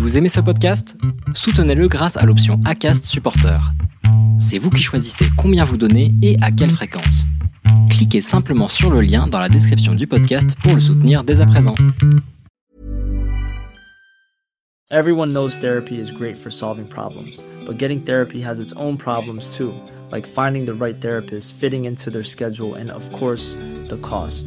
Vous aimez ce podcast? Soutenez-le grâce à l'option ACAST Supporter. C'est vous qui choisissez combien vous donnez et à quelle fréquence. Cliquez simplement sur le lien dans la description du podcast pour le soutenir dès à présent. Everyone knows therapy is great for solving problems, but getting therapy has its own problems too, like finding the right therapist, fitting into their schedule, and of course, the cost.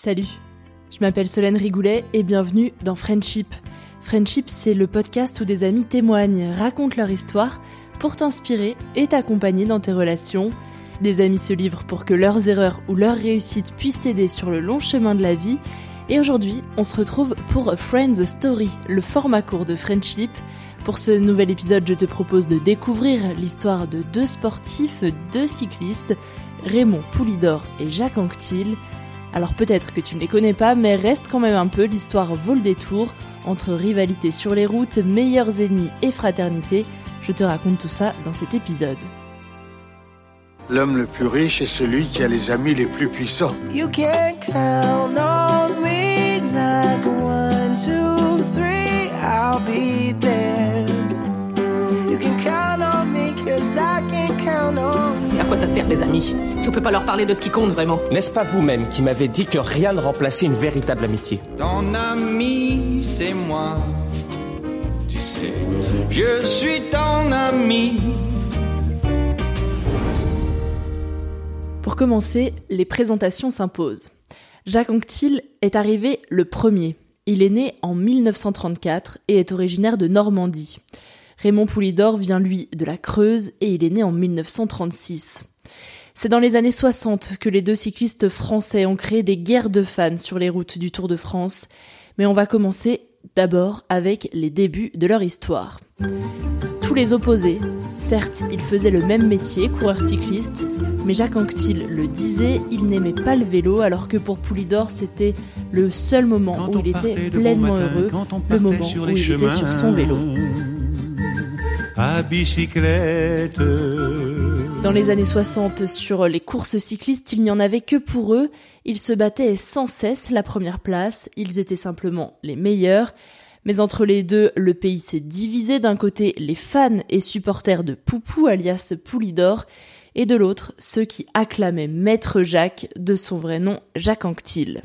Salut, je m'appelle Solène Rigoulet et bienvenue dans Friendship. Friendship, c'est le podcast où des amis témoignent, racontent leur histoire pour t'inspirer et t'accompagner dans tes relations. Des amis se livrent pour que leurs erreurs ou leurs réussites puissent t'aider sur le long chemin de la vie. Et aujourd'hui, on se retrouve pour Friends Story, le format court de Friendship. Pour ce nouvel épisode, je te propose de découvrir l'histoire de deux sportifs, deux cyclistes, Raymond Poulidor et Jacques Anquetil. Alors peut-être que tu ne les connais pas, mais reste quand même un peu, l'histoire vaut le détour. Entre rivalité sur les routes, meilleurs ennemis et fraternité, je te raconte tout ça dans cet épisode. L'homme le plus riche est celui qui a les amis les plus puissants. You can count on les amis Si on peut pas leur parler de ce qui compte vraiment N'est-ce pas vous-même qui m'avez dit que rien ne remplaçait une véritable amitié Ton ami, c'est moi. Tu sais, je suis ton ami. Pour commencer, les présentations s'imposent. Jacques Anquetil est arrivé le premier. Il est né en 1934 et est originaire de Normandie. Raymond Poulidor vient lui de la Creuse et il est né en 1936. C'est dans les années 60 que les deux cyclistes français ont créé des guerres de fans sur les routes du Tour de France, mais on va commencer d'abord avec les débuts de leur histoire. Tous les opposés, certes, ils faisaient le même métier, coureur cycliste, mais Jacques Anquetil le disait, il n'aimait pas le vélo, alors que pour Poulidor, c'était le seul moment où il était pleinement heureux, le moment où il était sur son vélo. à bicyclette. Dans les années 60, sur les courses cyclistes, il n'y en avait que pour eux. Ils se battaient sans cesse la première place. Ils étaient simplement les meilleurs. Mais entre les deux, le pays s'est divisé. D'un côté, les fans et supporters de Poupou, alias Poulidor, et de l'autre, ceux qui acclamaient Maître Jacques, de son vrai nom Jacques Anquetil.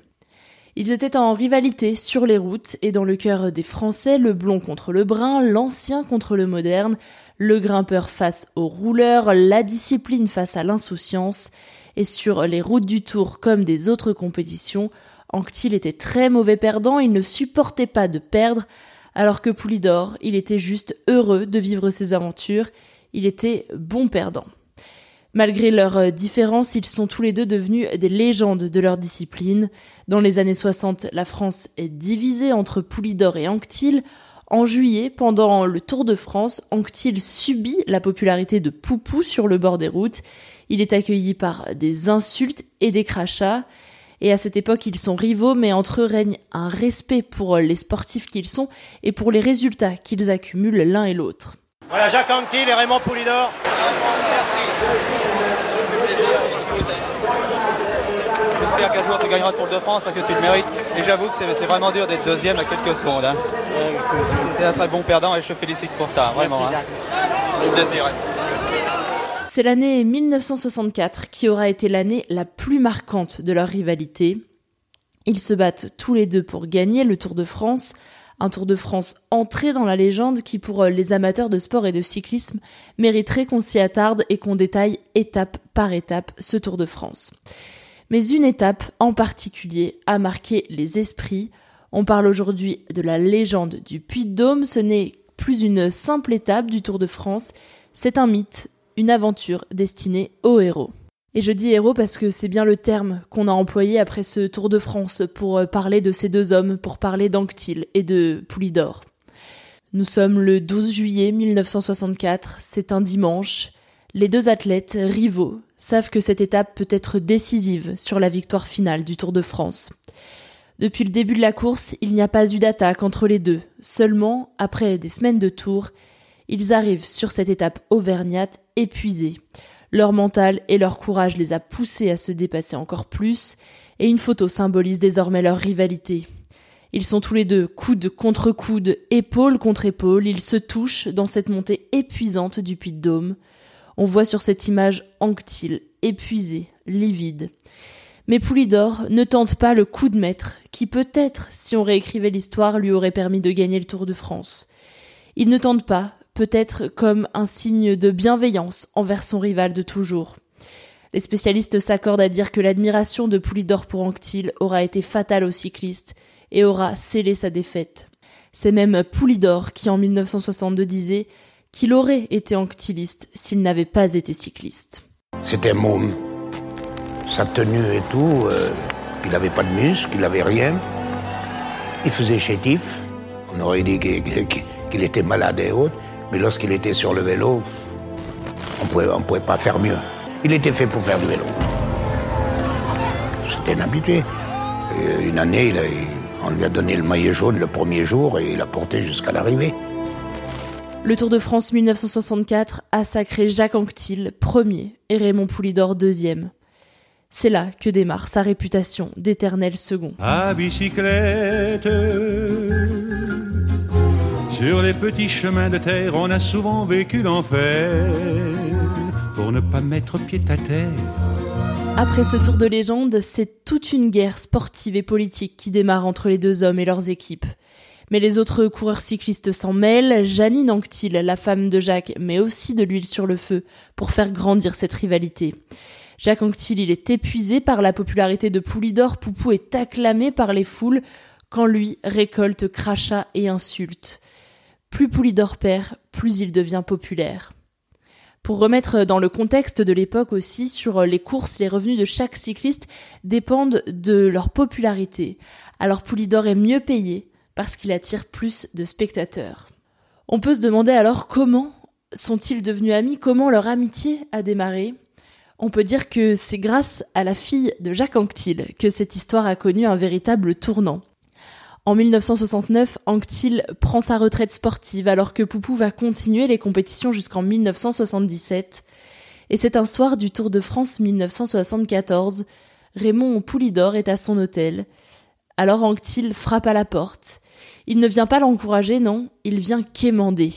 Ils étaient en rivalité sur les routes et dans le cœur des Français, le blond contre le brun, l'ancien contre le moderne, le grimpeur face au rouleur, la discipline face à l'insouciance. Et sur les routes du Tour comme des autres compétitions, Anquetil était très mauvais perdant, il ne supportait pas de perdre, alors que Poulidor, il était juste heureux de vivre ses aventures, il était bon perdant. Malgré leurs différences, ils sont tous les deux devenus des légendes de leur discipline. Dans les années 60, la France est divisée entre Poulidor et Anquetil. En juillet, pendant le Tour de France, Anquetil subit la popularité de Poupou sur le bord des routes. Il est accueilli par des insultes et des crachats. Et à cette époque, ils sont rivaux, mais entre eux règne un respect pour les sportifs qu'ils sont et pour les résultats qu'ils accumulent l'un et l'autre. Voilà, Jacques Anquetil et Raymond Poulidor. J'espère qu'un jour tu gagneras le Tour de France parce que tu le mérites. Et j'avoue que c'est vraiment dur d'être deuxième à quelques secondes. Hein. Tu es un très bon perdant et je te félicite pour ça, vraiment. Merci, hein. plaisir. C'est l'année 1964 qui aura été l'année la plus marquante de leur rivalité. Ils se battent tous les deux pour gagner le Tour de France, un Tour de France entré dans la légende qui, pour les amateurs de sport et de cyclisme, mériterait qu'on s'y attarde et qu'on détaille étape par étape ce Tour de France. Mais une étape en particulier a marqué les esprits. On parle aujourd'hui de la légende du Puy de Dôme. Ce n'est plus une simple étape du Tour de France, c'est un mythe, une aventure destinée aux héros. Et je dis héros parce que c'est bien le terme qu'on a employé après ce Tour de France pour parler de ces deux hommes, pour parler d'Anctil et de Poulidor. Nous sommes le 12 juillet 1964, c'est un dimanche. Les deux athlètes, rivaux, savent que cette étape peut être décisive sur la victoire finale du Tour de France. Depuis le début de la course, il n'y a pas eu d'attaque entre les deux. Seulement, après des semaines de tours, ils arrivent sur cette étape auvergnate épuisés. Leur mental et leur courage les a poussés à se dépasser encore plus, et une photo symbolise désormais leur rivalité. Ils sont tous les deux coude contre coude, épaule contre épaule, ils se touchent dans cette montée épuisante du Puy de Dôme. On voit sur cette image Anctil, épuisé, livide. Mais Poulidor ne tente pas le coup de maître, qui peut-être, si on réécrivait l'histoire, lui aurait permis de gagner le Tour de France. Il ne tente pas, peut-être comme un signe de bienveillance envers son rival de toujours. Les spécialistes s'accordent à dire que l'admiration de Poulidor pour Anctil aura été fatale au cycliste et aura scellé sa défaite. C'est même Poulidor qui en 1962 disait qu'il aurait été anctiliste s'il n'avait pas été cycliste. C'était môme. Sa tenue et tout, euh, il n'avait pas de muscles, il n'avait rien. Il faisait chétif. On aurait dit qu'il était malade et autres. Mais lorsqu'il était sur le vélo, on pouvait, ne pouvait pas faire mieux. Il était fait pour faire du vélo. C'était un habitué. Une année, on lui a donné le maillot jaune le premier jour et il a porté jusqu'à l'arrivée. Le Tour de France 1964 a sacré Jacques Anquetil premier et Raymond Poulidor deuxième. C'est là que démarre sa réputation d'éternel second. À bicyclette, sur les petits chemins de terre, on a souvent vécu l'enfer pour ne pas mettre pied à terre. Après ce tour de légende, c'est toute une guerre sportive et politique qui démarre entre les deux hommes et leurs équipes. Mais les autres coureurs cyclistes s'en mêlent. Janine Anctil, la femme de Jacques, met aussi de l'huile sur le feu pour faire grandir cette rivalité. Jacques Anctil, il est épuisé par la popularité de Poulidor. Poupou est acclamé par les foules quand lui récolte crachats et insultes. Plus Poulidor perd, plus il devient populaire. Pour remettre dans le contexte de l'époque aussi, sur les courses, les revenus de chaque cycliste dépendent de leur popularité. Alors Poulidor est mieux payé parce qu'il attire plus de spectateurs. On peut se demander alors comment sont-ils devenus amis, comment leur amitié a démarré. On peut dire que c'est grâce à la fille de Jacques Anquetil que cette histoire a connu un véritable tournant. En 1969, Anctil prend sa retraite sportive alors que Poupou va continuer les compétitions jusqu'en 1977. Et c'est un soir du Tour de France 1974. Raymond Poulidor est à son hôtel. Alors Anctil frappe à la porte. Il ne vient pas l'encourager, non, il vient quémander.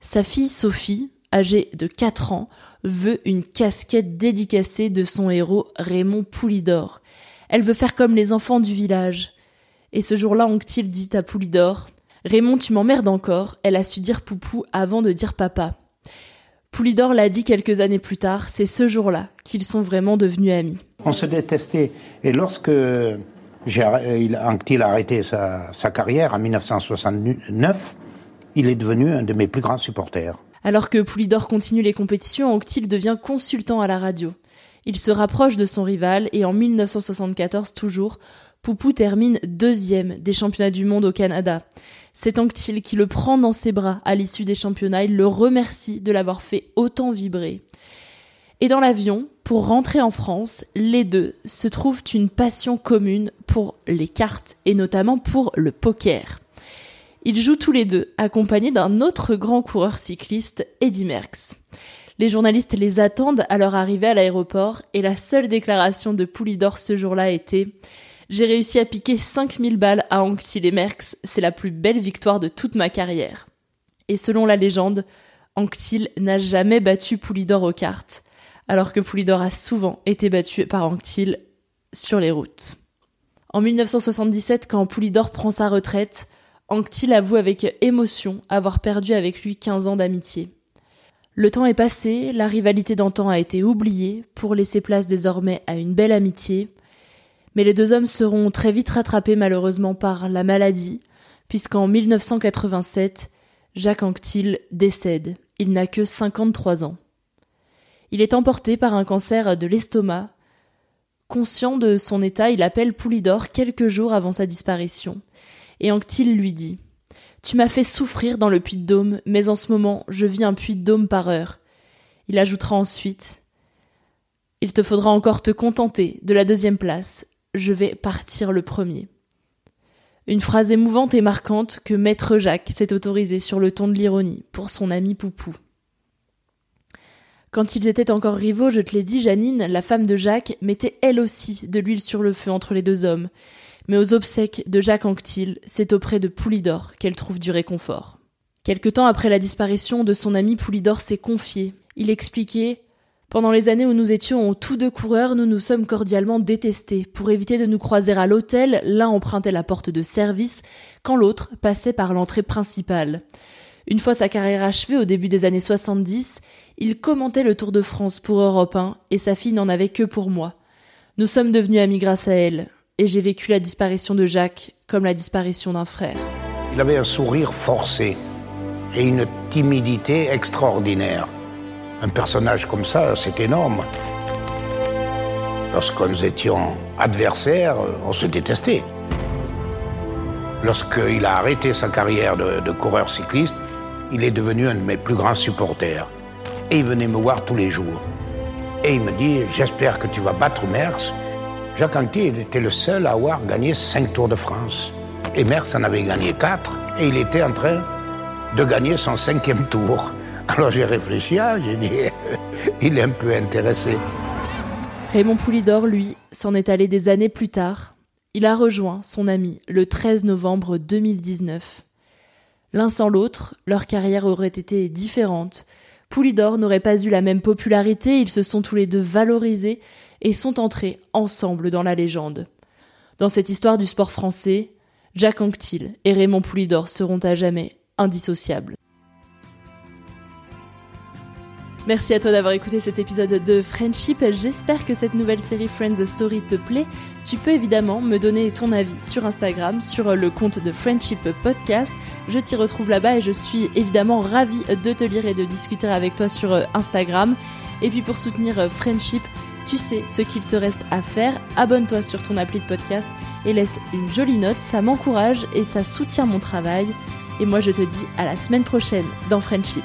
Sa fille Sophie, âgée de 4 ans, veut une casquette dédicacée de son héros Raymond Poulidor. Elle veut faire comme les enfants du village. Et ce jour-là, Anctil dit à Poulidor Raymond, tu m'emmerdes encore. Elle a su dire Poupou avant de dire papa. Poulidor l'a dit quelques années plus tard, c'est ce jour-là qu'ils sont vraiment devenus amis. On se détestait. Et lorsque Anctil a arrêté sa, sa carrière en 1969, il est devenu un de mes plus grands supporters. Alors que Poulidor continue les compétitions, Anctil devient consultant à la radio. Il se rapproche de son rival et en 1974 toujours, Poupou termine deuxième des championnats du monde au Canada. C'est Anctil qui le prend dans ses bras à l'issue des championnats, il le remercie de l'avoir fait autant vibrer. Et dans l'avion, pour rentrer en France, les deux se trouvent une passion commune pour les cartes et notamment pour le poker. Ils jouent tous les deux, accompagnés d'un autre grand coureur cycliste, Eddy Merckx. Les journalistes les attendent à leur arrivée à l'aéroport et la seule déclaration de Poulidor ce jour-là était J'ai réussi à piquer 5000 balles à Anctil et Merckx, c'est la plus belle victoire de toute ma carrière. Et selon la légende, Anctil n'a jamais battu Poulidor aux cartes, alors que Poulidor a souvent été battu par Anctil sur les routes. En 1977, quand Poulidor prend sa retraite, Anctil avoue avec émotion avoir perdu avec lui 15 ans d'amitié. Le temps est passé, la rivalité d'antan a été oubliée pour laisser place désormais à une belle amitié, mais les deux hommes seront très vite rattrapés malheureusement par la maladie, puisqu'en 1987, Jacques Anquetil décède. Il n'a que 53 ans. Il est emporté par un cancer de l'estomac. Conscient de son état, il appelle Poulidor quelques jours avant sa disparition, et Anquetil lui dit tu m'as fait souffrir dans le puits de Dôme, mais en ce moment, je vis un puits de Dôme par heure. Il ajoutera ensuite Il te faudra encore te contenter de la deuxième place. Je vais partir le premier. Une phrase émouvante et marquante que Maître Jacques s'est autorisé sur le ton de l'ironie pour son ami Poupou. Quand ils étaient encore rivaux, je te l'ai dit, Janine, la femme de Jacques, mettait elle aussi de l'huile sur le feu entre les deux hommes, mais aux obsèques de Jacques Anquetil, c'est auprès de Poulidor qu'elle trouve du réconfort. Quelque temps après la disparition de son ami Poulidor s'est confié. Il expliquait pendant les années où nous étions tous deux coureurs, nous nous sommes cordialement détestés. Pour éviter de nous croiser à l'hôtel, l'un empruntait la porte de service, quand l'autre passait par l'entrée principale. Une fois sa carrière achevée au début des années 70, il commentait le Tour de France pour Europe 1 et sa fille n'en avait que pour moi. Nous sommes devenus amis grâce à elle et j'ai vécu la disparition de Jacques comme la disparition d'un frère. Il avait un sourire forcé et une timidité extraordinaire. Un personnage comme ça, c'est énorme. Lorsque nous étions adversaires, on se détestait. Lorsqu'il a arrêté sa carrière de, coureur cycliste, il est devenu un de mes plus grands supporters. Et il venait me voir tous les jours. Et il me dit, j'espère que tu vas battre Merckx Jacques Anquetil était le seul à avoir gagné cinq Tours de France. Et Merckx en avait gagné quatre, et il était en train de gagner son cinquième tour. Alors j'ai réfléchi, ah, j'ai dit, il est un peu intéressé. Raymond Poulidor, lui, s'en est allé des années plus tard. Il a rejoint son ami le 13 novembre 2019. L'un sans l'autre, leur carrière aurait été différente. Poulidor n'aurait pas eu la même popularité, ils se sont tous les deux valorisés et sont entrés ensemble dans la légende. Dans cette histoire du sport français, Jacques Anquetil et Raymond Poulidor seront à jamais indissociables. Merci à toi d'avoir écouté cet épisode de Friendship. J'espère que cette nouvelle série Friends Story te plaît. Tu peux évidemment me donner ton avis sur Instagram, sur le compte de Friendship Podcast. Je t'y retrouve là-bas et je suis évidemment ravie de te lire et de discuter avec toi sur Instagram. Et puis pour soutenir Friendship, tu sais ce qu'il te reste à faire. Abonne-toi sur ton appli de podcast et laisse une jolie note. Ça m'encourage et ça soutient mon travail. Et moi, je te dis à la semaine prochaine dans Friendship.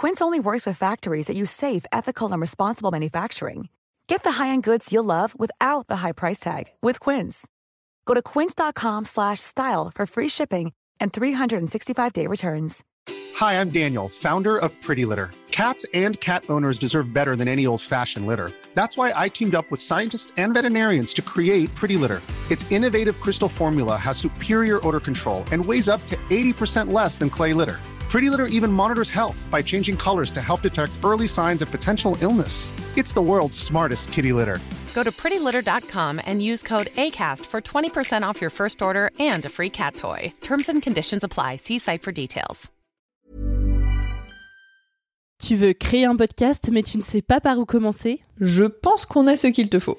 Quince only works with factories that use safe, ethical, and responsible manufacturing. Get the high-end goods you'll love without the high price tag with Quince. Go to quince.com/style for free shipping and 365-day returns. Hi, I'm Daniel, founder of Pretty Litter. Cats and cat owners deserve better than any old-fashioned litter. That's why I teamed up with scientists and veterinarians to create Pretty Litter. Its innovative crystal formula has superior odor control and weighs up to 80% less than clay litter. Pretty Litter even monitors health by changing colors to help detect early signs of potential illness. It's the world's smartest kitty litter. Go to prettylitter.com and use code ACAST for 20% off your first order and a free cat toy. Terms and conditions apply. See site for details. Tu veux créer un podcast mais tu ne sais pas par où commencer Je pense qu'on a ce qu'il te faut.